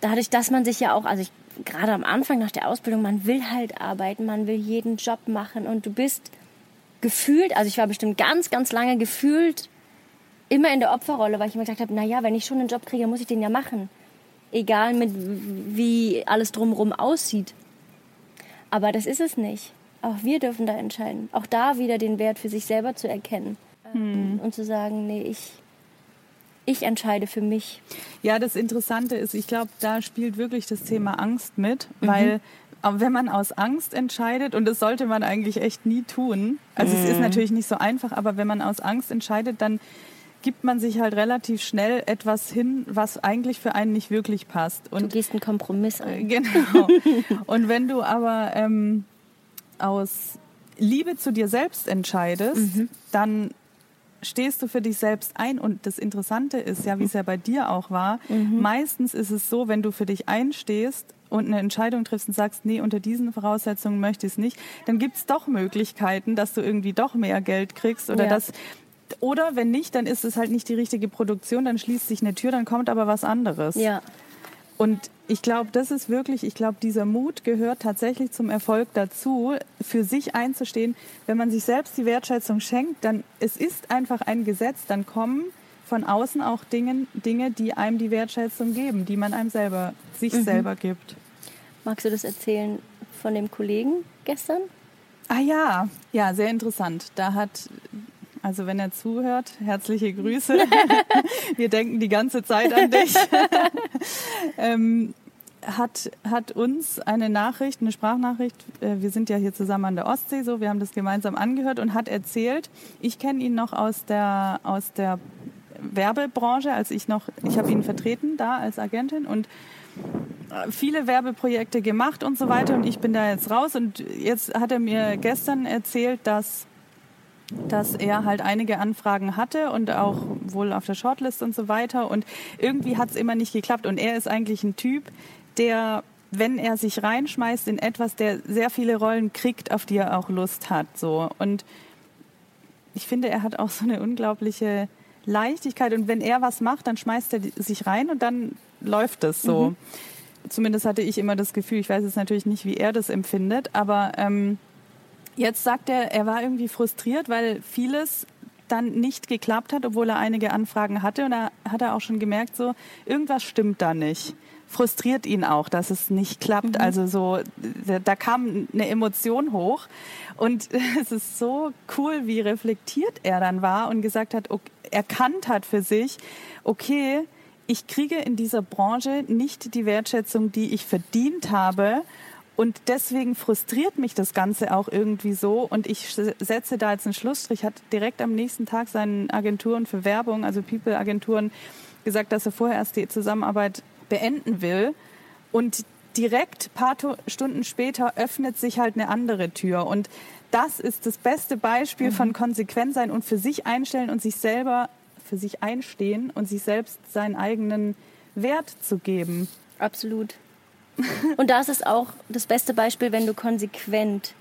dadurch, dass man sich ja auch, also ich, gerade am Anfang nach der Ausbildung, man will halt arbeiten, man will jeden Job machen und du bist gefühlt, also ich war bestimmt ganz, ganz lange gefühlt immer in der Opferrolle, weil ich immer gesagt habe, naja, wenn ich schon einen Job kriege, muss ich den ja machen. Egal mit wie alles drumherum aussieht. Aber das ist es nicht. Auch wir dürfen da entscheiden. Auch da wieder den Wert für sich selber zu erkennen. Hm. Und zu sagen, nee, ich, ich entscheide für mich. Ja, das Interessante ist, ich glaube, da spielt wirklich das Thema Angst mit, mhm. weil wenn man aus Angst entscheidet, und das sollte man eigentlich echt nie tun, also mhm. es ist mhm. natürlich nicht so einfach, aber wenn man aus Angst entscheidet, dann gibt man sich halt relativ schnell etwas hin, was eigentlich für einen nicht wirklich passt. Und, du gehst einen Kompromiss ein. Genau. und wenn du aber ähm, aus Liebe zu dir selbst entscheidest, mhm. dann stehst du für dich selbst ein. Und das Interessante ist ja, wie es ja bei dir auch war, mhm. meistens ist es so, wenn du für dich einstehst und eine Entscheidung triffst und sagst, nee, unter diesen Voraussetzungen möchte ich es nicht, dann gibt es doch Möglichkeiten, dass du irgendwie doch mehr Geld kriegst oder ja. dass oder wenn nicht, dann ist es halt nicht die richtige Produktion, dann schließt sich eine Tür, dann kommt aber was anderes. Ja. Und ich glaube, das ist wirklich, ich glaube, dieser Mut gehört tatsächlich zum Erfolg dazu, für sich einzustehen. Wenn man sich selbst die Wertschätzung schenkt, dann es ist einfach ein Gesetz, dann kommen von außen auch Dinge, Dinge, die einem die Wertschätzung geben, die man einem selber, sich mhm. selber gibt. Magst du das erzählen von dem Kollegen gestern? Ah ja, ja, sehr interessant. Da hat also wenn er zuhört, herzliche Grüße. Wir denken die ganze Zeit an dich. ähm, hat, hat uns eine Nachricht, eine Sprachnachricht, äh, wir sind ja hier zusammen an der Ostsee, so, wir haben das gemeinsam angehört und hat erzählt, ich kenne ihn noch aus der, aus der Werbebranche, als ich noch, ich habe ihn vertreten da als Agentin und äh, viele Werbeprojekte gemacht und so weiter und ich bin da jetzt raus und jetzt hat er mir gestern erzählt, dass dass er halt einige Anfragen hatte und auch wohl auf der Shortlist und so weiter. Und irgendwie hat es immer nicht geklappt. Und er ist eigentlich ein Typ, der, wenn er sich reinschmeißt in etwas, der sehr viele Rollen kriegt, auf die er auch Lust hat. So. Und ich finde, er hat auch so eine unglaubliche Leichtigkeit. Und wenn er was macht, dann schmeißt er sich rein und dann läuft es so. Mhm. Zumindest hatte ich immer das Gefühl, ich weiß jetzt natürlich nicht, wie er das empfindet, aber ähm, Jetzt sagt er, er war irgendwie frustriert, weil vieles dann nicht geklappt hat, obwohl er einige Anfragen hatte. Und da hat er auch schon gemerkt, so, irgendwas stimmt da nicht. Frustriert ihn auch, dass es nicht klappt. Mhm. Also so, da kam eine Emotion hoch. Und es ist so cool, wie reflektiert er dann war und gesagt hat, okay, erkannt hat für sich, okay, ich kriege in dieser Branche nicht die Wertschätzung, die ich verdient habe. Und deswegen frustriert mich das Ganze auch irgendwie so. Und ich setze da jetzt einen Schlussstrich. Hat direkt am nächsten Tag seinen Agenturen für Werbung, also People-Agenturen, gesagt, dass er vorher erst die Zusammenarbeit beenden will. Und direkt paar Stunden später öffnet sich halt eine andere Tür. Und das ist das beste Beispiel mhm. von konsequent sein und für sich einstellen und sich selber für sich einstehen und sich selbst seinen eigenen Wert zu geben. Absolut. Und das ist auch das beste Beispiel, wenn du konsequent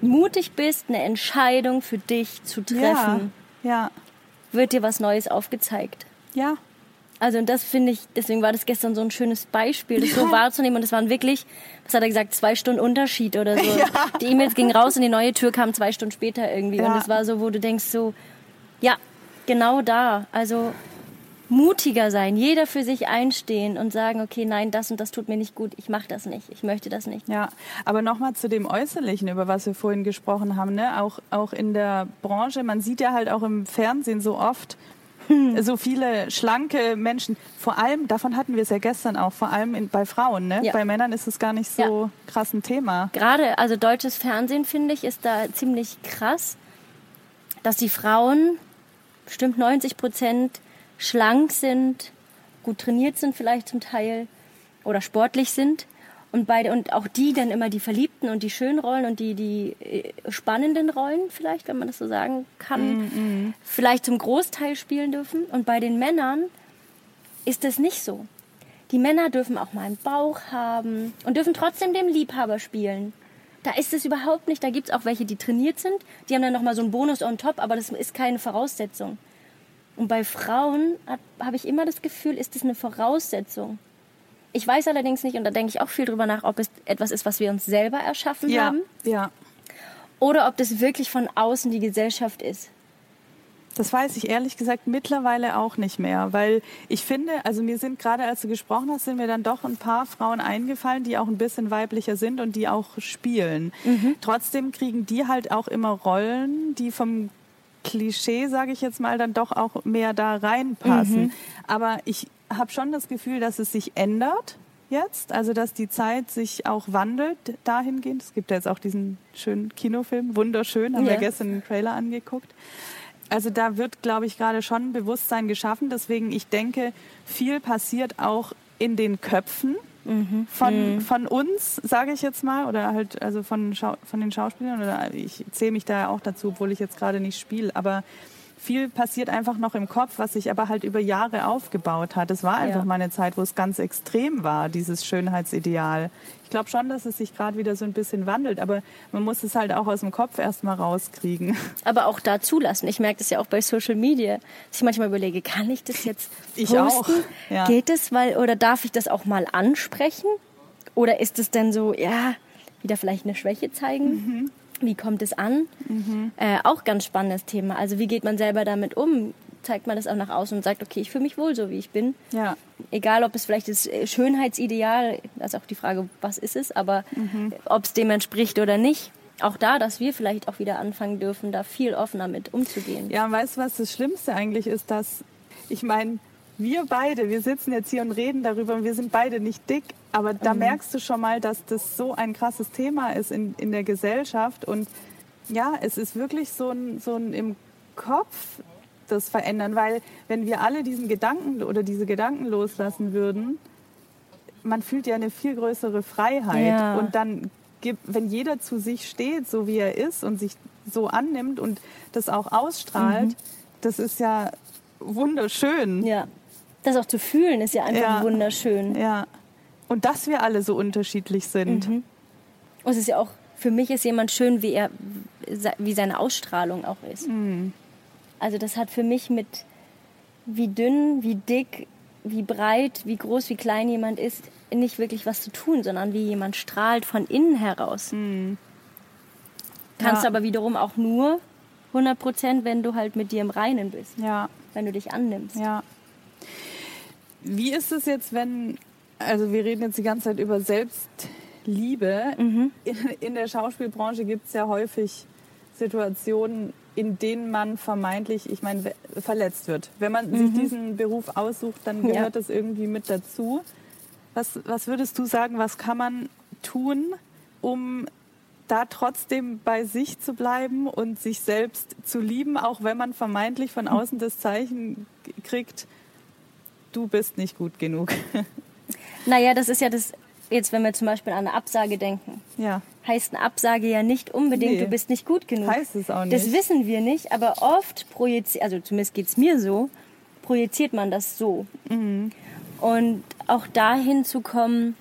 mutig bist, eine Entscheidung für dich zu treffen. Ja. ja. Wird dir was Neues aufgezeigt. Ja. Also und das finde ich, deswegen war das gestern so ein schönes Beispiel, das ja. so wahrzunehmen. Und es waren wirklich, was hat er gesagt, zwei Stunden Unterschied oder so. Ja. Die E-Mails gingen raus und die neue Tür kam zwei Stunden später irgendwie. Ja. Und es war so, wo du denkst so, ja, genau da. Also mutiger sein, jeder für sich einstehen und sagen, okay, nein, das und das tut mir nicht gut, ich mache das nicht, ich möchte das nicht. Ja, aber nochmal zu dem Äußerlichen, über was wir vorhin gesprochen haben, ne? auch, auch in der Branche, man sieht ja halt auch im Fernsehen so oft, hm. so viele schlanke Menschen. Vor allem, davon hatten wir es ja gestern auch, vor allem in, bei Frauen. Ne? Ja. Bei Männern ist es gar nicht so ja. krass ein Thema. Gerade, also deutsches Fernsehen, finde ich, ist da ziemlich krass, dass die Frauen bestimmt 90 Prozent schlank sind, gut trainiert sind vielleicht zum Teil oder sportlich sind. Und, beide, und auch die dann immer die verliebten und die schönen Rollen und die, die äh, spannenden Rollen vielleicht, wenn man das so sagen kann, mm, mm. vielleicht zum Großteil spielen dürfen. Und bei den Männern ist das nicht so. Die Männer dürfen auch mal einen Bauch haben und dürfen trotzdem dem Liebhaber spielen. Da ist es überhaupt nicht. Da gibt es auch welche, die trainiert sind. Die haben dann nochmal so einen Bonus on top, aber das ist keine Und bei Frauen habe ich immer das Gefühl, ist das eine Voraussetzung. Ich weiß allerdings nicht, und da denke ich auch viel drüber nach, ob es etwas ist, was wir uns selber erschaffen ja, haben. Ja. Oder ob das wirklich von außen die Gesellschaft ist. Das weiß ich ehrlich gesagt mittlerweile auch nicht mehr, weil ich finde, also mir sind gerade, als du gesprochen hast, sind mir dann doch ein paar Frauen eingefallen, die auch ein bisschen weiblicher sind und die auch spielen. Mhm. Trotzdem kriegen die halt auch immer Rollen, die vom Klischee, sage ich jetzt mal, dann doch auch mehr da reinpassen. Mhm. Aber ich habe schon das Gefühl, dass es sich ändert jetzt, also dass die Zeit sich auch wandelt dahingehend. Es gibt ja jetzt auch diesen schönen Kinofilm, wunderschön, haben ja. wir gestern den Trailer angeguckt. Also da wird, glaube ich, gerade schon Bewusstsein geschaffen. Deswegen, ich denke, viel passiert auch in den Köpfen mhm. von, mhm. von uns, sage ich jetzt mal, oder halt also von, Schau von den Schauspielern. Oder ich zähle mich da ja auch dazu, obwohl ich jetzt gerade nicht spiele. Aber viel passiert einfach noch im Kopf, was sich aber halt über Jahre aufgebaut hat. Es war einfach ja. mal eine Zeit, wo es ganz extrem war, dieses Schönheitsideal. Ich glaube schon, dass es sich gerade wieder so ein bisschen wandelt, aber man muss es halt auch aus dem Kopf erstmal rauskriegen. Aber auch da zulassen. Ich merke das ja auch bei Social Media, dass ich manchmal überlege, kann ich das jetzt posten? Ich auch. Ja. Geht es, weil oder darf ich das auch mal ansprechen? Oder ist es denn so, ja, wieder vielleicht eine Schwäche zeigen? Mhm. Wie kommt es an? Mhm. Äh, auch ganz spannendes Thema. Also wie geht man selber damit um? Zeigt man das auch nach außen und sagt, okay, ich fühle mich wohl so, wie ich bin. Ja. Egal, ob es vielleicht das äh, Schönheitsideal, das ist auch die Frage, was ist es, aber mhm. ob es dem entspricht oder nicht. Auch da, dass wir vielleicht auch wieder anfangen dürfen, da viel offener mit umzugehen. Ja, weißt du, was das Schlimmste eigentlich ist, dass, ich meine, wir beide, wir sitzen jetzt hier und reden darüber und wir sind beide nicht dick, aber da mhm. merkst du schon mal, dass das so ein krasses Thema ist in, in der Gesellschaft und ja, es ist wirklich so ein, so ein im Kopf das verändern, weil wenn wir alle diesen Gedanken oder diese Gedanken loslassen würden, man fühlt ja eine viel größere Freiheit ja. und dann gibt, wenn jeder zu sich steht, so wie er ist und sich so annimmt und das auch ausstrahlt, mhm. das ist ja wunderschön. Ja das auch zu fühlen, ist ja einfach ja. wunderschön. Ja. Und dass wir alle so unterschiedlich sind. Mhm. Und es ist ja auch, für mich ist jemand schön, wie er, wie seine Ausstrahlung auch ist. Mhm. Also das hat für mich mit wie dünn, wie dick, wie breit, wie groß, wie klein jemand ist, nicht wirklich was zu tun, sondern wie jemand strahlt von innen heraus. Mhm. Kannst ja. aber wiederum auch nur 100 Prozent, wenn du halt mit dir im Reinen bist. Ja. Wenn du dich annimmst. Ja. Wie ist es jetzt, wenn, also wir reden jetzt die ganze Zeit über Selbstliebe. Mhm. In, in der Schauspielbranche gibt es ja häufig Situationen, in denen man vermeintlich, ich meine, verletzt wird. Wenn man mhm. sich diesen Beruf aussucht, dann gehört ja. das irgendwie mit dazu. Was, was würdest du sagen, was kann man tun, um da trotzdem bei sich zu bleiben und sich selbst zu lieben, auch wenn man vermeintlich von außen das Zeichen kriegt, du bist nicht gut genug. Naja, das ist ja das, jetzt wenn wir zum Beispiel an eine Absage denken. Ja. Heißt eine Absage ja nicht unbedingt, nee. du bist nicht gut genug. Heißt es auch nicht. Das wissen wir nicht, aber oft projiziert, also zumindest geht es mir so, projiziert man das so. Mhm. Und auch dahin zu kommen,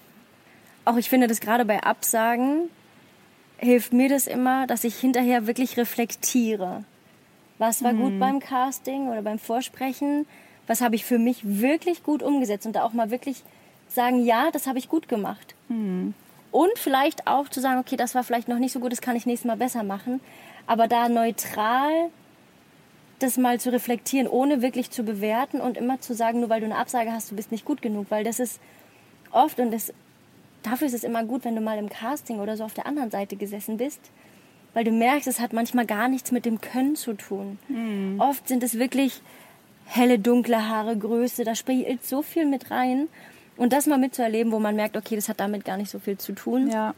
auch ich finde das gerade bei Absagen, hilft mir das immer, dass ich hinterher wirklich reflektiere. Was war mhm. gut beim Casting oder beim Vorsprechen? Was habe ich für mich wirklich gut umgesetzt und da auch mal wirklich sagen, ja, das habe ich gut gemacht. Mhm. Und vielleicht auch zu sagen, okay, das war vielleicht noch nicht so gut, das kann ich nächstes Mal besser machen. Aber da neutral das mal zu reflektieren, ohne wirklich zu bewerten und immer zu sagen, nur weil du eine Absage hast, du bist nicht gut genug, weil das ist oft und das, dafür ist es immer gut, wenn du mal im Casting oder so auf der anderen Seite gesessen bist, weil du merkst, es hat manchmal gar nichts mit dem Können zu tun. Mhm. Oft sind es wirklich helle, dunkle Haare, Größe, da spielt so viel mit rein. Und das mal mitzuerleben, wo man merkt, okay, das hat damit gar nicht so viel zu tun. Ja.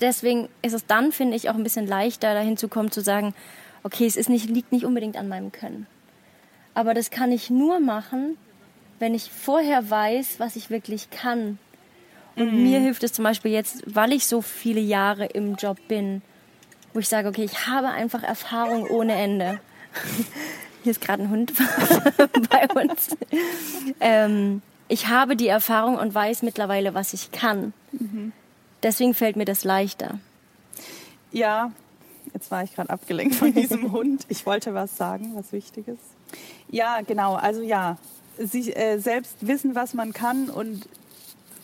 Deswegen ist es dann, finde ich, auch ein bisschen leichter, dahin zu kommen, zu sagen, okay, es ist nicht, liegt nicht unbedingt an meinem Können. Aber das kann ich nur machen, wenn ich vorher weiß, was ich wirklich kann. Und mhm. mir hilft es zum Beispiel jetzt, weil ich so viele Jahre im Job bin, wo ich sage, okay, ich habe einfach Erfahrung ohne Ende. Hier ist gerade ein Hund bei uns. Ähm, ich habe die Erfahrung und weiß mittlerweile, was ich kann. Mhm. Deswegen fällt mir das leichter. Ja, jetzt war ich gerade abgelenkt von diesem Hund. Ich wollte was sagen, was Wichtiges. Ja, genau. Also ja, sich äh, selbst wissen, was man kann und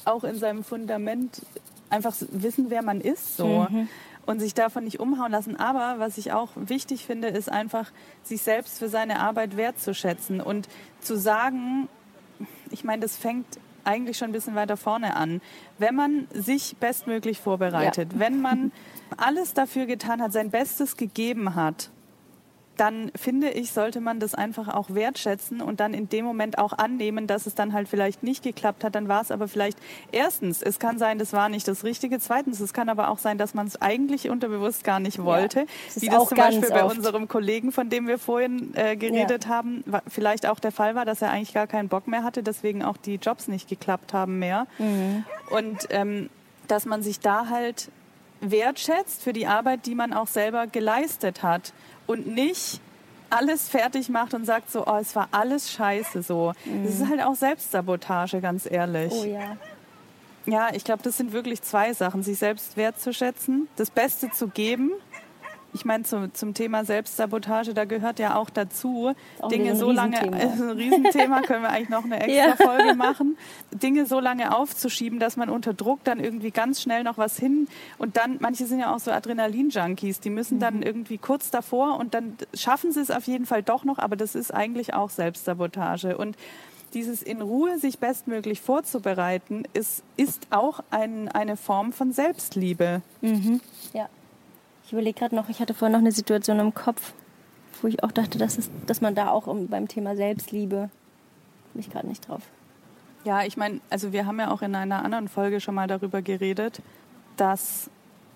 auch in seinem Fundament einfach wissen, wer man ist, so. Mhm. Und sich davon nicht umhauen lassen. Aber was ich auch wichtig finde, ist einfach, sich selbst für seine Arbeit wertzuschätzen und zu sagen, ich meine, das fängt eigentlich schon ein bisschen weiter vorne an. Wenn man sich bestmöglich vorbereitet, ja. wenn man alles dafür getan hat, sein Bestes gegeben hat, dann finde ich, sollte man das einfach auch wertschätzen und dann in dem Moment auch annehmen, dass es dann halt vielleicht nicht geklappt hat. Dann war es aber vielleicht erstens, es kann sein, das war nicht das Richtige. Zweitens, es kann aber auch sein, dass man es eigentlich unterbewusst gar nicht wollte. Ja, das wie das zum Beispiel bei unserem Kollegen, von dem wir vorhin äh, geredet ja. haben, vielleicht auch der Fall war, dass er eigentlich gar keinen Bock mehr hatte, deswegen auch die Jobs nicht geklappt haben mehr. Mhm. Und ähm, dass man sich da halt wertschätzt für die Arbeit, die man auch selber geleistet hat und nicht alles fertig macht und sagt so, oh, es war alles scheiße so. Mhm. Das ist halt auch Selbstsabotage, ganz ehrlich. Oh ja. Ja, ich glaube, das sind wirklich zwei Sachen. Sich selbst wertzuschätzen, das Beste zu geben ich meine, zum, zum Thema Selbstsabotage, da gehört ja auch dazu, auch Dinge so lange, also ein Riesenthema, können wir eigentlich noch eine extra ja. Folge machen, Dinge so lange aufzuschieben, dass man unter Druck dann irgendwie ganz schnell noch was hin und dann, manche sind ja auch so Adrenalin-Junkies, die müssen dann mhm. irgendwie kurz davor und dann schaffen sie es auf jeden Fall doch noch, aber das ist eigentlich auch Selbstsabotage und dieses in Ruhe sich bestmöglich vorzubereiten, ist, ist auch ein, eine Form von Selbstliebe. Mhm. Ja. Ich überlege gerade noch, ich hatte vorhin noch eine Situation im Kopf, wo ich auch dachte, dass, es, dass man da auch beim Thema Selbstliebe, ich gerade nicht drauf. Ja, ich meine, also wir haben ja auch in einer anderen Folge schon mal darüber geredet, dass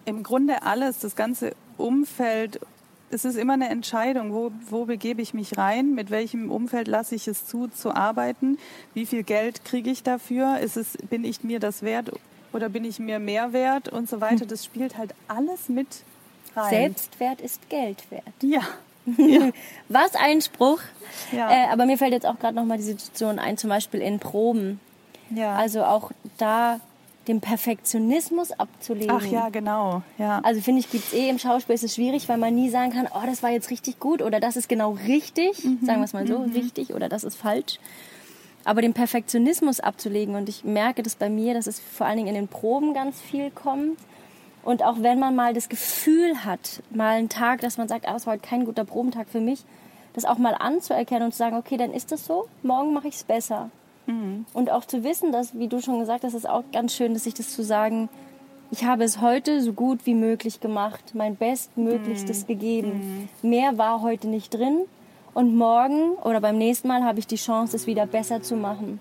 im Grunde alles, das ganze Umfeld, es ist immer eine Entscheidung, wo, wo begebe ich mich rein, mit welchem Umfeld lasse ich es zu, zu arbeiten, wie viel Geld kriege ich dafür, ist es, bin ich mir das wert oder bin ich mir mehr wert und so weiter. Hm. Das spielt halt alles mit rein. Selbstwert ist Geld wert. Ja. ja. Was ein Spruch. Ja. Äh, aber mir fällt jetzt auch gerade noch mal die Situation ein, zum Beispiel in Proben. Ja. Also auch da den Perfektionismus abzulegen. Ach ja, genau. Ja. Also finde ich, gibt es eh im Schauspiel ist es schwierig, weil man nie sagen kann, oh, das war jetzt richtig gut oder das ist genau richtig, mhm. sagen wir es mal so, mhm. richtig oder das ist falsch. Aber den Perfektionismus abzulegen und ich merke das bei mir, dass es vor allen Dingen in den Proben ganz viel kommt, und auch wenn man mal das Gefühl hat, mal einen Tag, dass man sagt, ah, es war heute kein guter Probentag für mich, das auch mal anzuerkennen und zu sagen, okay, dann ist das so, morgen mache ich es besser. Mhm. Und auch zu wissen, dass, wie du schon gesagt hast, ist auch ganz schön, dass sich das zu sagen, ich habe es heute so gut wie möglich gemacht, mein Bestmöglichstes mhm. gegeben. Mhm. Mehr war heute nicht drin und morgen oder beim nächsten Mal habe ich die Chance, es wieder besser zu machen.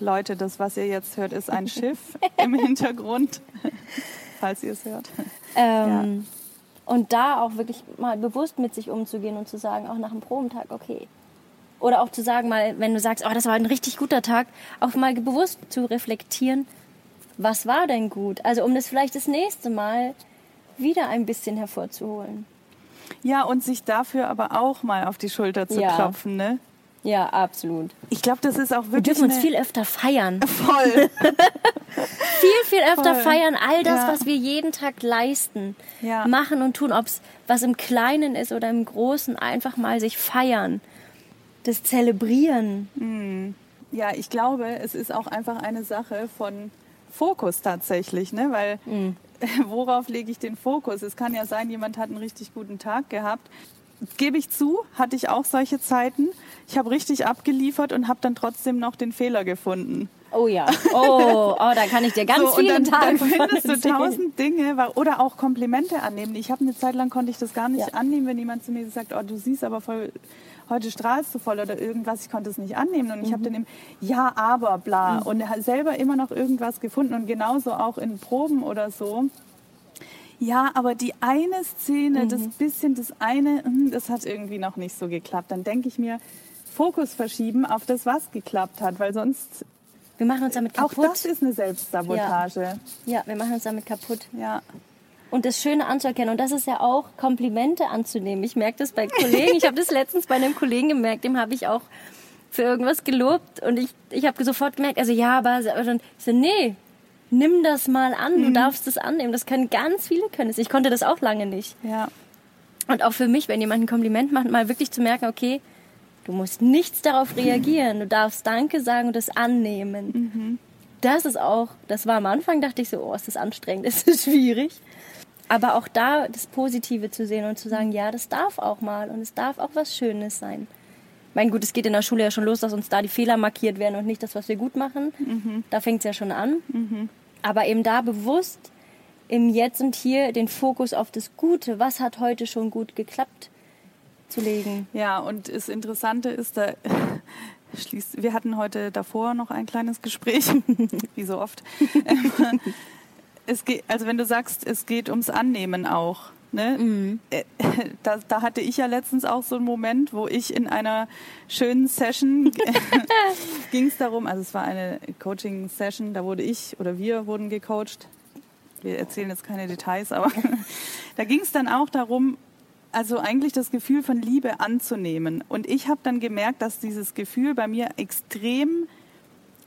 Leute, das, was ihr jetzt hört, ist ein Schiff im Hintergrund falls ihr es hört. Ähm, ja. Und da auch wirklich mal bewusst mit sich umzugehen und zu sagen, auch nach einem Probentag, okay. Oder auch zu sagen, mal, wenn du sagst, oh, das war ein richtig guter Tag, auch mal bewusst zu reflektieren, was war denn gut? Also um das vielleicht das nächste Mal wieder ein bisschen hervorzuholen. Ja, und sich dafür aber auch mal auf die Schulter zu ja. klopfen, ne? Ja, absolut. Ich glaube, das ist auch wirklich. Wir dürfen uns viel öfter feiern. Voll. viel, viel öfter Voll. feiern. All das, ja. was wir jeden Tag leisten, ja. machen und tun, ob es was im Kleinen ist oder im Großen, einfach mal sich feiern. Das Zelebrieren. Mhm. Ja, ich glaube, es ist auch einfach eine Sache von Fokus tatsächlich, ne? Weil mhm. worauf lege ich den Fokus? Es kann ja sein, jemand hat einen richtig guten Tag gehabt gebe ich zu, hatte ich auch solche Zeiten. Ich habe richtig abgeliefert und habe dann trotzdem noch den Fehler gefunden. Oh ja. Oh, oh da kann ich dir ganz so, viele dann, Tage Dann findest du tausend Dinge oder auch Komplimente annehmen. Ich habe eine Zeit lang konnte ich das gar nicht ja. annehmen, wenn jemand zu mir sagt, oh, du siehst aber voll heute strahlst du voll oder irgendwas, ich konnte es nicht annehmen und ich habe mhm. dann eben ja, aber bla mhm. und selber immer noch irgendwas gefunden und genauso auch in Proben oder so ja, aber die eine Szene, mhm. das bisschen, das eine, hm, das hat irgendwie noch nicht so geklappt. Dann denke ich mir, Fokus verschieben auf das, was geklappt hat, weil sonst. Wir machen uns damit kaputt. Auch das ist eine Selbstsabotage. Ja, ja wir machen uns damit kaputt. Ja. Und das Schöne anzuerkennen. Und das ist ja auch Komplimente anzunehmen. Ich merke das bei Kollegen. Ich habe das letztens bei einem Kollegen gemerkt, dem habe ich auch für irgendwas gelobt. Und ich, ich habe sofort gemerkt, also ja, aber, dann, ich so, nee, nimm das mal an, du mhm. darfst es annehmen. Das können ganz viele können es. Ich konnte das auch lange nicht. Ja. Und auch für mich, wenn jemand ein Kompliment macht, mal wirklich zu merken, okay, du musst nichts darauf reagieren. Du darfst Danke sagen und das annehmen. Mhm. das ist auch, das war am Anfang, dachte ich so, oh, ist das anstrengend, ist das schwierig. Aber auch da das Positive zu sehen und zu sagen, ja, das darf auch mal und es darf auch was Schönes sein. Mein gut, es geht in der Schule ja schon los, dass uns da die Fehler markiert werden und nicht das, was wir gut machen. Mhm. Da fängt es ja schon an. Mhm. Aber eben da bewusst im Jetzt und Hier den Fokus auf das Gute, was hat heute schon gut geklappt, zu legen. Ja, und das Interessante ist, da schließt, wir hatten heute davor noch ein kleines Gespräch, wie so oft. es geht, also wenn du sagst, es geht ums Annehmen auch. Ne? Mhm. Äh, da, da, hatte ich ja letztens auch so einen Moment, wo ich in einer schönen Session ging es darum, also es war eine Coaching-Session, da wurde ich oder wir wurden gecoacht. Wir erzählen jetzt keine Details, aber da ging es dann auch darum, also eigentlich das Gefühl von Liebe anzunehmen. Und ich habe dann gemerkt, dass dieses Gefühl bei mir extrem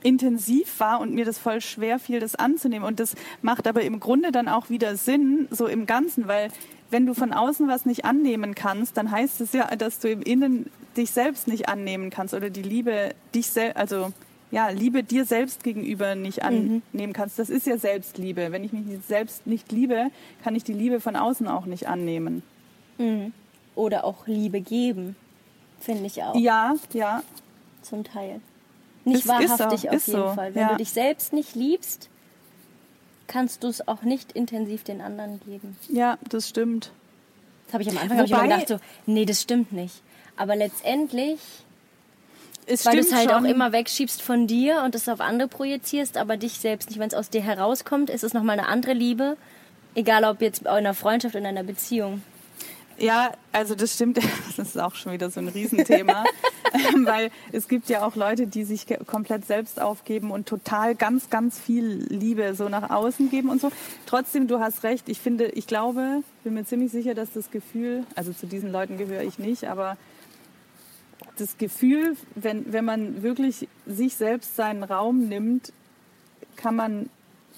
intensiv war und mir das voll schwer fiel, das anzunehmen. Und das macht aber im Grunde dann auch wieder Sinn, so im Ganzen, weil wenn du von außen was nicht annehmen kannst, dann heißt es ja, dass du im Innen dich selbst nicht annehmen kannst oder die Liebe dich selbst, also ja, Liebe dir selbst gegenüber nicht mhm. annehmen mhm. kannst. Das ist ja Selbstliebe. Wenn ich mich selbst nicht liebe, kann ich die Liebe von außen auch nicht annehmen. Mhm. Oder auch Liebe geben, finde ich auch. Ja, ja. Zum Teil. Nicht ist, wahrhaftig ist so, auf jeden so, Fall. Wenn ja. du dich selbst nicht liebst, kannst du es auch nicht intensiv den anderen geben. Ja, das stimmt. Das habe ich am Anfang Wobei, ich immer gedacht, so, nee, das stimmt nicht. Aber letztendlich, es weil du es halt schon. auch immer wegschiebst von dir und es auf andere projizierst, aber dich selbst nicht, wenn es aus dir herauskommt, ist es nochmal eine andere Liebe. Egal ob jetzt in einer Freundschaft, in einer Beziehung. Ja, also das stimmt. Das ist auch schon wieder so ein Riesenthema, weil es gibt ja auch Leute, die sich komplett selbst aufgeben und total ganz, ganz viel Liebe so nach außen geben und so. Trotzdem, du hast recht. Ich finde, ich glaube, bin mir ziemlich sicher, dass das Gefühl, also zu diesen Leuten gehöre ich nicht, aber das Gefühl, wenn, wenn man wirklich sich selbst seinen Raum nimmt, kann man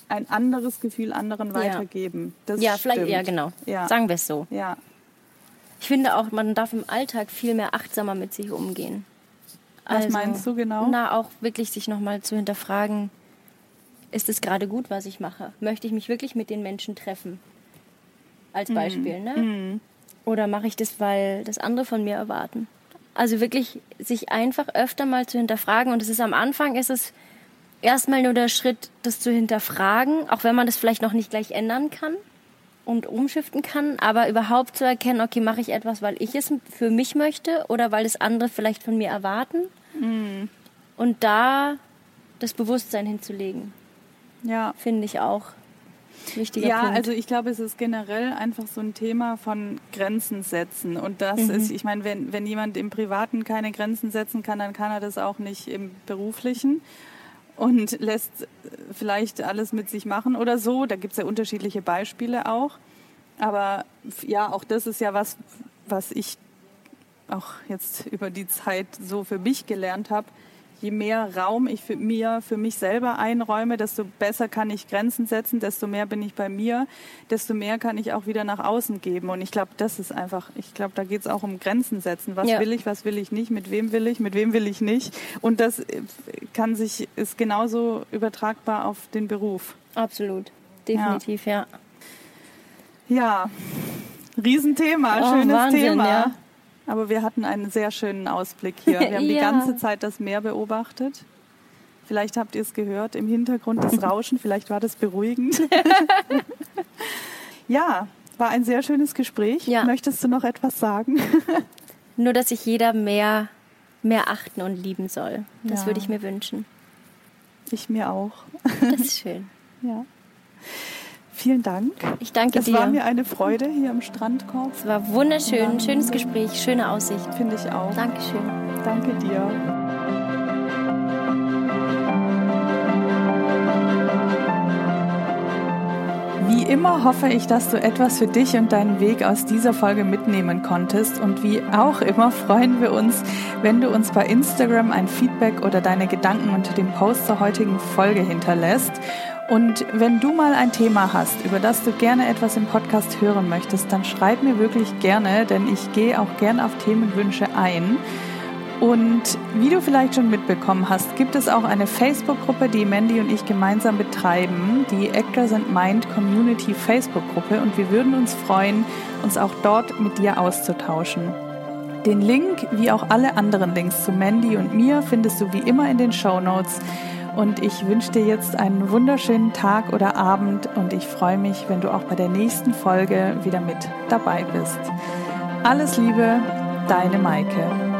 ein anderes Gefühl anderen weitergeben. Das ja, stimmt. vielleicht, ja, genau. Ja. Sagen wir es so. Ja ich finde auch, man darf im Alltag viel mehr achtsamer mit sich umgehen. Was also, meinst du genau? Na, auch wirklich sich nochmal zu hinterfragen, ist es gerade gut, was ich mache? Möchte ich mich wirklich mit den Menschen treffen? Als mhm. Beispiel, mm. ne? Mm. Oder mache ich das, weil das andere von mir erwarten? Also wirklich sich einfach öfter mal zu hinterfragen. Und es ist am Anfang, ist es erstmal nur der Schritt, das zu hinterfragen, auch wenn man das vielleicht noch nicht gleich ändern kann und umschiften kann, aber überhaupt zu erkennen, okay, mache ich etwas, weil ich es für mich möchte oder weil es andere vielleicht von mir erwarten. Mhm. Und da das Bewusstsein hinzulegen. Ja. Finde ich auch wichtiger ja, Punkt. also ich glaube, es ist generell einfach so ein Thema von Grenzen setzen. Und das mhm. ist, ich meine, wenn, wenn jemand im Privaten keine Grenzen setzen kann, dann kann er das auch nicht im Beruflichen und lässt vielleicht alles mit sich machen oder so. Da gibt es ja unterschiedliche Beispiele auch. Aber ja, auch das ist ja was, was ich auch jetzt über die Zeit so für mich gelernt habe je mehr Raum ich für mir, für mich selber einräume, desto besser kann ich Grenzen setzen, desto mehr bin ich bei mir, desto mehr kann ich auch wieder nach außen geben. Und ich glaube, das ist einfach, ich glaube, da geht es auch um Grenzen setzen. Was ja. will ich, was will ich nicht, mit wem will ich, mit wem will ich nicht. Und das äh, kann sich, ist genauso übertragbar auf den Beruf. Absolut. Definitiv, ja. Ja, ja. Riesenthema, oh, schönes Wahnsinn, Thema. Ja. Aber wir hatten einen sehr schönen Ausblick hier. Wir haben ja. die ganze Zeit das Meer beobachtet. Vielleicht habt ihr es gehört im Hintergrund, das Rauschen. Vielleicht war das beruhigend. ja, war ein sehr schönes Gespräch. Ja. Möchtest du noch etwas sagen? Nur, dass sich jeder mehr, mehr achten und lieben soll. Das ja. würde ich mir wünschen. Ich mir auch. Das ist schön. Ja. Vielen Dank. Ich danke es dir. Es war mir eine Freude hier im Strandkorb. Es war wunderschön, schönes Gespräch, schöne Aussicht. Finde ich auch. Dankeschön. Danke dir. Wie immer hoffe ich, dass du etwas für dich und deinen Weg aus dieser Folge mitnehmen konntest. Und wie auch immer freuen wir uns, wenn du uns bei Instagram ein Feedback oder deine Gedanken unter dem Post zur heutigen Folge hinterlässt. Und wenn du mal ein Thema hast, über das du gerne etwas im Podcast hören möchtest, dann schreib mir wirklich gerne, denn ich gehe auch gerne auf Themenwünsche ein. Und wie du vielleicht schon mitbekommen hast, gibt es auch eine Facebook-Gruppe, die Mandy und ich gemeinsam betreiben, die Actors and Mind Community Facebook-Gruppe. Und wir würden uns freuen, uns auch dort mit dir auszutauschen. Den Link, wie auch alle anderen Links zu Mandy und mir, findest du wie immer in den Show Notes. Und ich wünsche dir jetzt einen wunderschönen Tag oder Abend und ich freue mich, wenn du auch bei der nächsten Folge wieder mit dabei bist. Alles Liebe, deine Maike.